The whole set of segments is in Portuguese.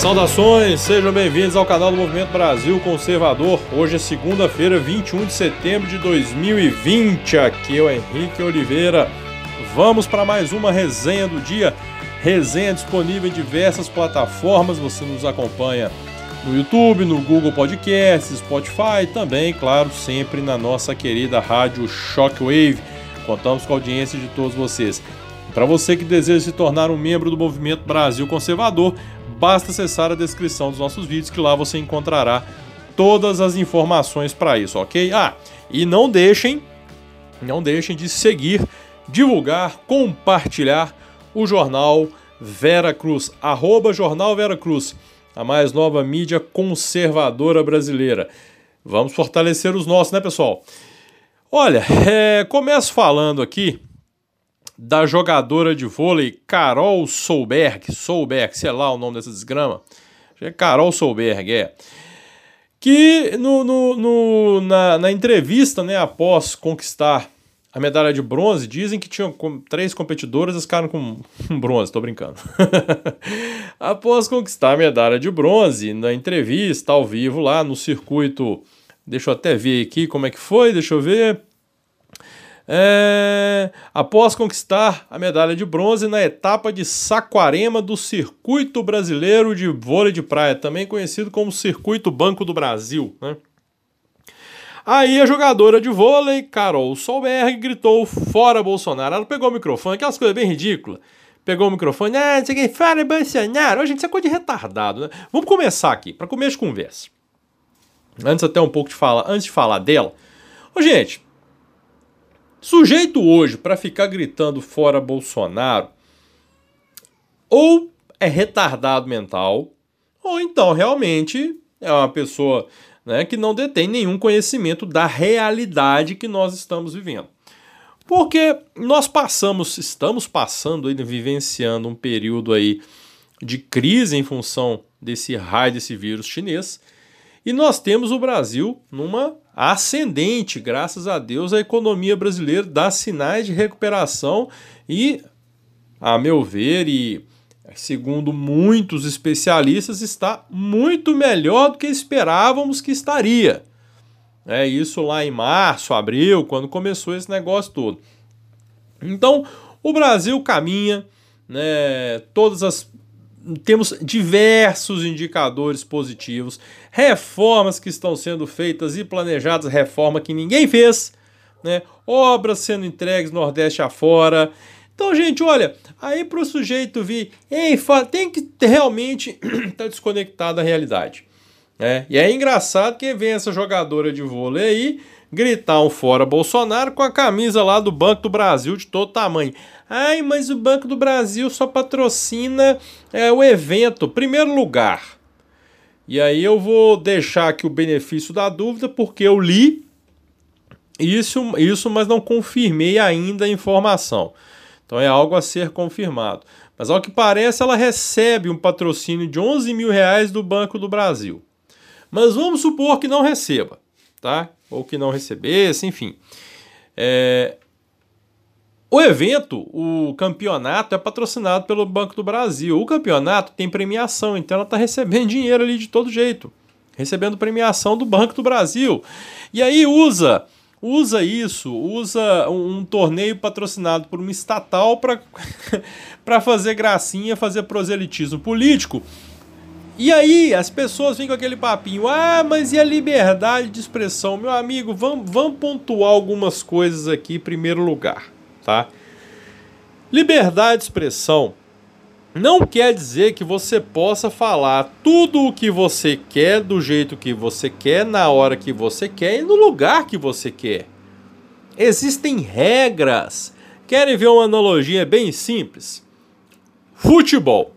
Saudações, sejam bem-vindos ao canal do Movimento Brasil Conservador. Hoje é segunda-feira, 21 de setembro de 2020. Aqui é o Henrique Oliveira. Vamos para mais uma resenha do dia. Resenha disponível em diversas plataformas. Você nos acompanha no YouTube, no Google Podcasts, Spotify, também, claro, sempre na nossa querida rádio Shockwave. Contamos com a audiência de todos vocês. Para você que deseja se tornar um membro do Movimento Brasil Conservador, basta acessar a descrição dos nossos vídeos que lá você encontrará todas as informações para isso, ok? Ah, e não deixem, não deixem de seguir, divulgar, compartilhar o jornal Vera Cruz, arroba Jornal Vera Cruz, a mais nova mídia conservadora brasileira. Vamos fortalecer os nossos, né, pessoal? Olha, é, começo falando aqui da jogadora de vôlei Carol Solberg, Solberg, sei lá o nome dessa desgrama, é Carol Solberg, é, que no, no, no na, na, entrevista, né, após conquistar a medalha de bronze, dizem que tinham três competidoras e ficaram com bronze, tô brincando. após conquistar a medalha de bronze, na entrevista ao vivo lá no circuito, deixa eu até ver aqui como é que foi, deixa eu ver, é, após conquistar a medalha de bronze na etapa de Saquarema do Circuito Brasileiro de Vôlei de Praia, também conhecido como Circuito Banco do Brasil. Né? Aí a jogadora de vôlei, Carol Solberg, gritou fora Bolsonaro. Ela pegou o microfone, aquelas coisas bem ridículas. Pegou o microfone, ah, não sei o que, fora Bolsonaro. Ô, gente, isso é coisa de retardado, né? Vamos começar aqui, para começo de conversa. Antes até um pouco de falar, antes de falar dela. Ô, gente, Sujeito hoje para ficar gritando fora Bolsonaro ou é retardado mental, ou então realmente é uma pessoa né, que não detém nenhum conhecimento da realidade que nós estamos vivendo. Porque nós passamos, estamos passando, vivenciando um período aí de crise em função desse raio desse vírus chinês, e nós temos o Brasil numa ascendente, graças a Deus, a economia brasileira dá sinais de recuperação e, a meu ver, e segundo muitos especialistas, está muito melhor do que esperávamos que estaria. É isso lá em março, abril, quando começou esse negócio todo. Então, o Brasil caminha, né, todas as temos diversos indicadores positivos, reformas que estão sendo feitas e planejadas, reforma que ninguém fez, né? obras sendo entregues Nordeste afora. Então, gente, olha, aí para o sujeito vir, ei, tem que realmente estar tá desconectado da realidade. Né? E é engraçado que vem essa jogadora de vôlei aí gritar um fora Bolsonaro com a camisa lá do Banco do Brasil de todo tamanho. Ai, mas o Banco do Brasil só patrocina é, o evento. Primeiro lugar. E aí eu vou deixar aqui o benefício da dúvida, porque eu li isso, isso mas não confirmei ainda a informação. Então é algo a ser confirmado. Mas ao que parece, ela recebe um patrocínio de 11 mil reais do Banco do Brasil. Mas vamos supor que não receba, tá? ou que não recebesse, enfim. É... O evento, o campeonato, é patrocinado pelo Banco do Brasil. O campeonato tem premiação, então ela está recebendo dinheiro ali de todo jeito. Recebendo premiação do Banco do Brasil. E aí usa usa isso, usa um, torneio patrocinado por uma estatal para fazer gracinha, fazer proselitismo político e aí as pessoas vêm com aquele papinho, ah, mas e a liberdade de expressão? Meu amigo, vamos, vamos pontuar algumas coisas aqui em primeiro lugar, tá? Liberdade de expressão não quer dizer que você possa falar tudo o que você quer, do jeito que você quer, na hora que você quer e no lugar que você quer. Existem regras. Querem ver uma analogia bem simples? Futebol.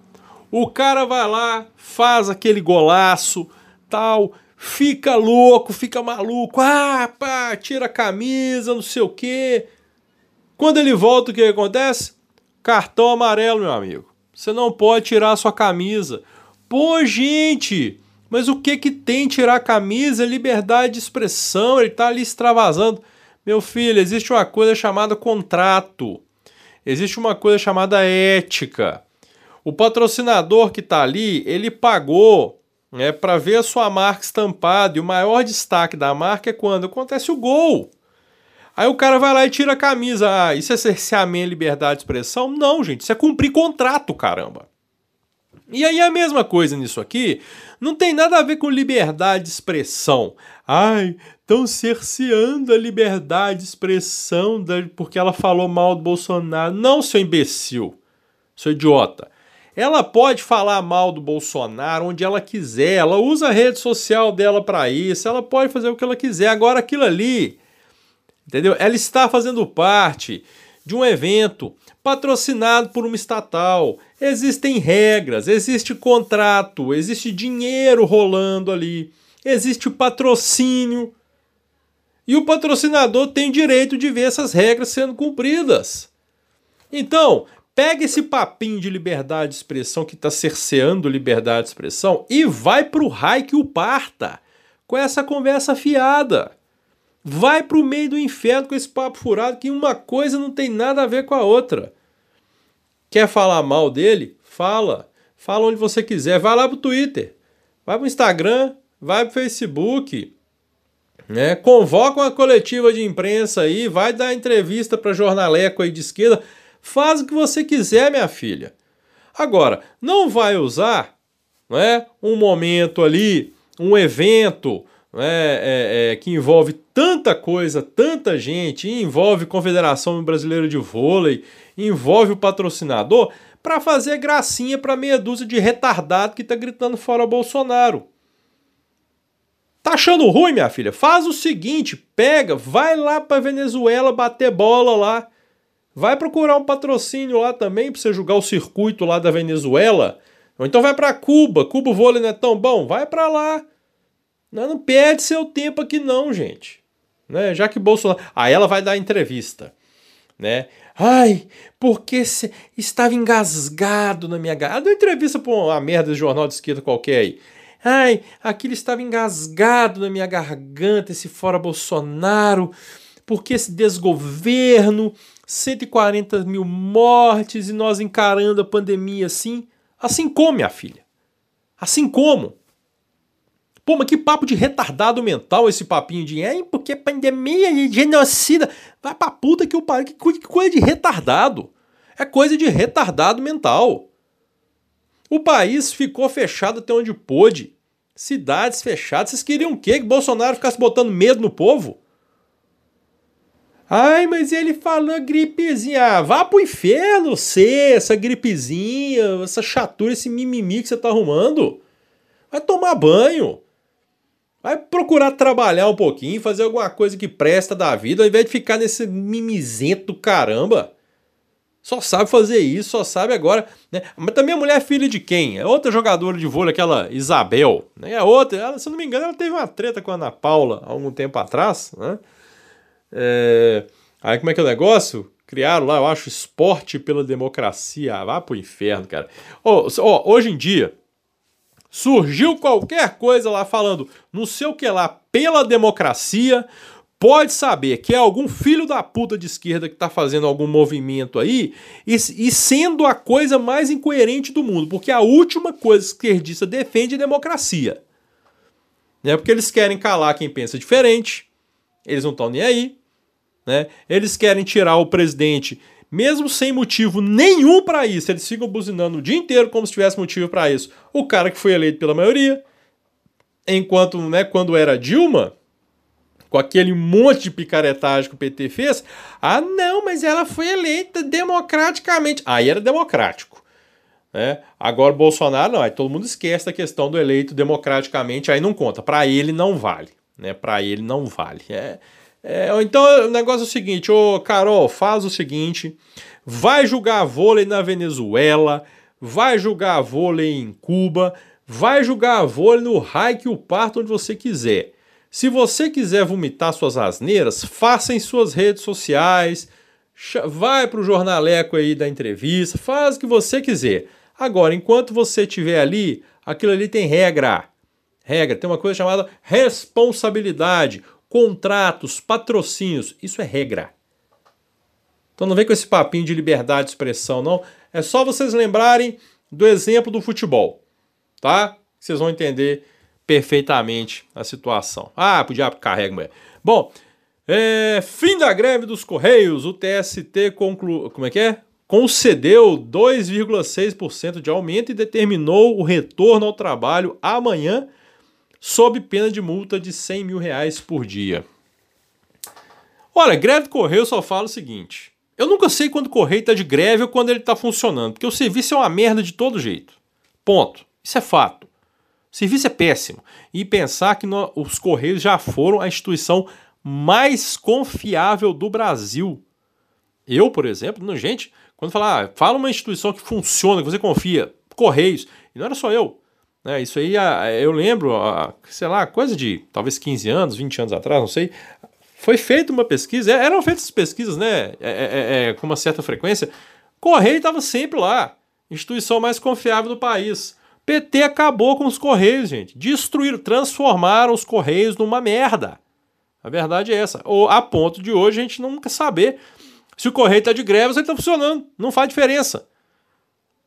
O cara vai lá, faz aquele golaço, tal, fica louco, fica maluco, ah, pá, tira a camisa, não sei o quê. Quando ele volta, o que acontece? Cartão amarelo, meu amigo. Você não pode tirar a sua camisa. Pô, gente, mas o que que tem tirar a camisa? É liberdade de expressão, ele tá ali extravasando. Meu filho, existe uma coisa chamada contrato. Existe uma coisa chamada ética. O patrocinador que está ali, ele pagou né, para ver a sua marca estampada. E o maior destaque da marca é quando acontece o gol. Aí o cara vai lá e tira a camisa. Ah, isso é cerceamento liberdade de expressão? Não, gente. Isso é cumprir contrato, caramba. E aí a mesma coisa nisso aqui, não tem nada a ver com liberdade de expressão. Ai, estão cerceando a liberdade de expressão porque ela falou mal do Bolsonaro. Não, seu imbecil, seu idiota. Ela pode falar mal do Bolsonaro onde ela quiser, ela usa a rede social dela para isso, ela pode fazer o que ela quiser. Agora, aquilo ali, entendeu? Ela está fazendo parte de um evento patrocinado por uma estatal. Existem regras, existe contrato, existe dinheiro rolando ali, existe patrocínio. E o patrocinador tem direito de ver essas regras sendo cumpridas. Então, pega esse papinho de liberdade de expressão que está cerceando liberdade de expressão e vai para o raio que o parta com essa conversa fiada. Vai para o meio do inferno com esse papo furado que uma coisa não tem nada a ver com a outra. Quer falar mal dele? Fala. Fala onde você quiser. Vai lá pro Twitter. Vai pro Instagram. Vai pro Facebook. Né? Convoca uma coletiva de imprensa aí. Vai dar entrevista para jornaleco aí de esquerda. Faz o que você quiser, minha filha. Agora, não vai usar não é, um momento ali, um evento, né, é, é, que envolve tanta coisa, tanta gente, envolve Confederação Brasileira de Vôlei, envolve o patrocinador, para fazer gracinha para meia dúzia de retardado que tá gritando fora Bolsonaro. Tá achando ruim, minha filha? Faz o seguinte, pega, vai lá para Venezuela bater bola lá. Vai procurar um patrocínio lá também para você jogar o circuito lá da Venezuela. Ou então vai para Cuba. Cuba o vôlei não é tão bom, vai para lá. Não, não perde seu tempo aqui não, gente. Né? Já que Bolsonaro... Aí ela vai dar entrevista, né? Ai, porque estava engasgado na minha garganta. Deu entrevista para uma merda de jornal de esquerda qualquer aí. Ai, aquilo estava engasgado na minha garganta, esse fora Bolsonaro, porque esse desgoverno, 140 mil mortes e nós encarando a pandemia assim. Assim como, minha filha? Assim como? Pô, mas que papo de retardado mental esse papinho de é porque pandemia e genocida. Vai pra puta que o pariu. Que coisa de retardado. É coisa de retardado mental. O país ficou fechado até onde pôde. Cidades fechadas. Vocês queriam o quê? Que Bolsonaro ficasse botando medo no povo? Ai, mas ele falou gripezinha. Ah, vá pro inferno, você, essa gripezinha, essa chatura, esse mimimi que você tá arrumando. Vai tomar banho. Vai procurar trabalhar um pouquinho, fazer alguma coisa que presta da vida, ao invés de ficar nesse mimizento do caramba. Só sabe fazer isso, só sabe agora. Né? Mas também a mulher é filha de quem? É outra jogadora de vôlei, aquela Isabel. Né? É outra, ela, se eu não me engano, ela teve uma treta com a Ana Paula há algum tempo atrás. Né? É... Aí como é que é o negócio? Criaram lá, eu acho, esporte pela democracia. Ah, vá pro inferno, cara. Oh, oh, hoje em dia, surgiu qualquer coisa lá falando não sei o que lá pela democracia, pode saber que é algum filho da puta de esquerda que está fazendo algum movimento aí e, e, sendo a coisa mais incoerente do mundo, porque a última coisa que esquerdista defende é democracia. Né? Porque eles querem calar quem pensa diferente, eles não estão nem aí. Né? Eles querem tirar o presidente mesmo sem motivo nenhum para isso, eles ficam buzinando o dia inteiro como se tivesse motivo para isso. O cara que foi eleito pela maioria, enquanto, né, quando era Dilma, com aquele monte de picaretagem que o PT fez, ah, não, mas ela foi eleita democraticamente. Aí era democrático. Né? Agora Bolsonaro não, aí todo mundo esquece da questão do eleito democraticamente, aí não conta. Para ele não vale. Né? Para ele não vale. É, é, então o negócio é o seguinte, ô Carol, faz o seguinte: vai jogar vôlei na Venezuela, vai jogar vôlei em Cuba, vai jogar vôlei no raio que o parto onde você quiser. Se você quiser vomitar suas asneiras, faça em suas redes sociais, vai para o jornaleco aí da entrevista, faz o que você quiser. Agora, enquanto você estiver ali, aquilo ali tem regra. Regra, tem uma coisa chamada responsabilidade contratos, patrocínios, isso é regra. Então não vem com esse papinho de liberdade de expressão, não. É só vocês lembrarem do exemplo do futebol, tá? Vocês vão entender perfeitamente a situação. Ah, podia carrega, mulher. Bom, é, fim da greve dos Correios. O TST conclu... Como é que é? concedeu 2,6% de aumento e determinou o retorno ao trabalho amanhã, sob pena de multa de 100 mil reais por dia. Olha, greve do Correio só fala o seguinte: eu nunca sei quando o Correio está de greve ou quando ele está funcionando, porque o serviço é uma merda de todo jeito. Ponto. Isso é fato. O serviço é péssimo. E pensar que no, os Correios já foram a instituição mais confiável do Brasil. Eu, por exemplo, não, gente, quando falar, ah, fala uma instituição que funciona, que você confia, Correios, e não era só eu. Né? Isso aí, ah, eu lembro, ah, sei lá, coisa de talvez 15 anos, 20 anos atrás, não sei, foi feita uma pesquisa, é, eram feitas pesquisas, né, é, é, é, com uma certa frequência, Correio estava sempre lá, instituição mais confiável do país. PT acabou com os Correios, gente. Destruíram, transformaram os Correios numa merda. A verdade é essa. Ou a ponto de hoje a gente nunca saber se o correio está de greve, ele está funcionando. Não faz diferença.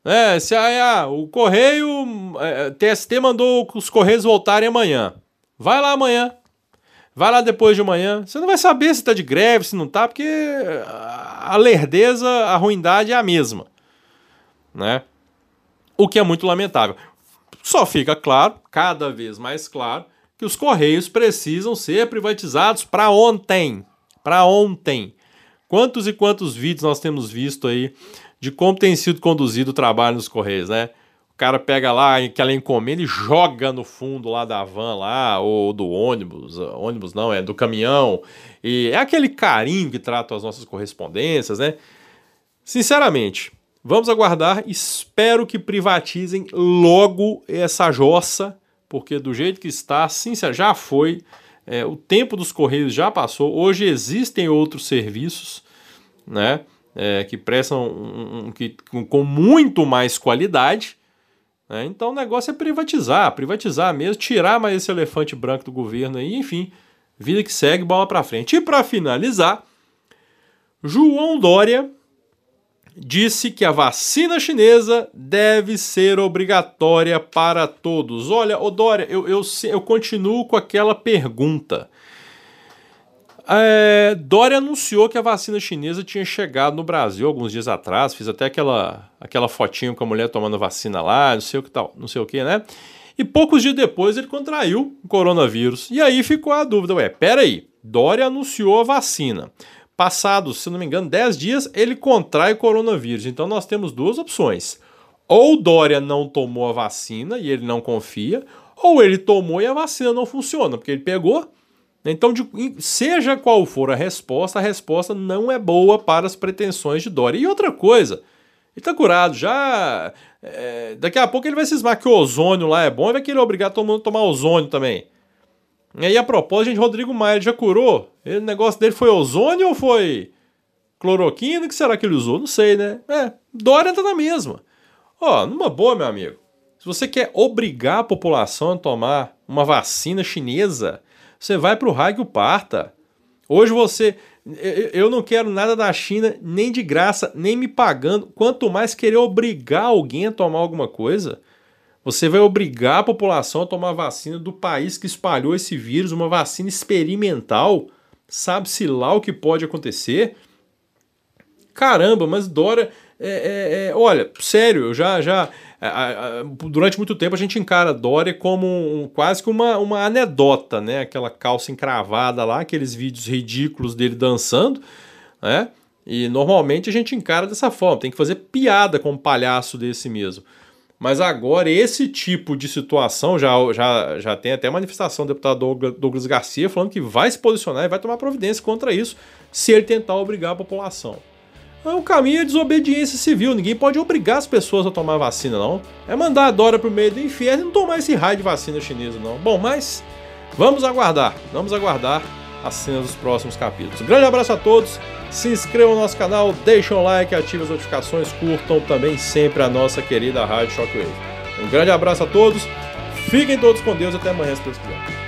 É, se a, ah, o correio, é, TST mandou os correios voltarem amanhã. Vai lá amanhã. Vai lá depois de amanhã. Você não vai saber se está de greve, se não está, porque a lerdeza, a ruindade é a mesma. Né? O que é muito lamentável. Só fica claro, cada vez mais claro, que os correios precisam ser privatizados para ontem. Para ontem. Quantos e quantos vídeos nós temos visto aí de como tem sido conduzido o trabalho nos Correios, né? O cara pega lá aquela encomenda e joga no fundo lá da van lá, ou do ônibus, ônibus não, é do caminhão, e é aquele carinho que trata as nossas correspondências, né? Sinceramente, vamos aguardar, espero que privatizem logo essa jossa, porque do jeito que está, sincero, já foi, é, o tempo dos Correios já passou. Hoje existem outros serviços né, é, que prestam um, um, que, com, muito mais qualidade. Né? Então o negócio é privatizar, privatizar mesmo, tirar mais esse elefante branco do governo aí, enfim, vida que segue, bola para frente. E para finalizar, João Dória disse que a vacina chinesa deve ser obrigatória para todos. Olha, ô Dória, eu, eu, eu continuo com aquela pergunta. É, Dória anunciou que a vacina chinesa tinha chegado no Brasil alguns dias atrás, fiz até aquela, aquela fotinho com a mulher tomando vacina lá, não sei o que tal, não sei o que, né? E poucos dias depois ele contraiu o coronavírus. E aí ficou a dúvida, ué, peraí, Dória anunciou a vacina. Passados, se não me engano, 10 dias, ele contrai o coronavírus. Então nós temos duas opções. Ou Dória não tomou a vacina e ele não confia, ou ele tomou e a vacina não funciona, porque ele pegou. Então, de, seja qual for a resposta, a resposta não é boa para as pretensões de Dória. E outra coisa, ele está curado, já. É, daqui a pouco ele vai cismar que o ozônio lá é bom e vai querer obrigar todo mundo a tomar ozônio também. E aí, a propósito, gente, Rodrigo Maia já curou? o negócio dele foi ozônio ou foi cloroquina? O que será que ele usou? Não sei, né? É, Dória tá na mesma. Ó, numa boa, meu amigo. Se você quer obrigar a população a tomar uma vacina chinesa, você vai pro raio que o parta. Hoje você. Eu não quero nada da China, nem de graça, nem me pagando. Quanto mais querer obrigar alguém a tomar alguma coisa. Você vai obrigar a população a tomar vacina do país que espalhou esse vírus, uma vacina experimental. Sabe-se lá o que pode acontecer? Caramba, mas Dora. É, é, é, olha, sério, eu já. já durante muito tempo a gente encara Dória como um, quase que uma, uma anedota, né? Aquela calça encravada lá, aqueles vídeos ridículos dele dançando, né? E normalmente a gente encara dessa forma, tem que fazer piada com um palhaço desse mesmo. Mas agora, esse tipo de situação, já, já, já tem até manifestação do deputado Douglas Garcia falando que vai se posicionar e vai tomar providência contra isso se ele tentar obrigar a população. Então, o caminho é desobediência civil, ninguém pode obrigar as pessoas a tomar vacina, não. É mandar a Dora pro meio do inferno e não tomar esse raio de vacina chinesa, não. Bom, mas vamos aguardar, vamos aguardar as cenas dos próximos capítulos. Um grande abraço a todos se inscrevam no nosso canal, deixem um like, ativem as notificações, curtam também sempre a nossa querida Rádio Shockwave. Um grande abraço a todos, fiquem todos com Deus até amanhã, se Deus quiser.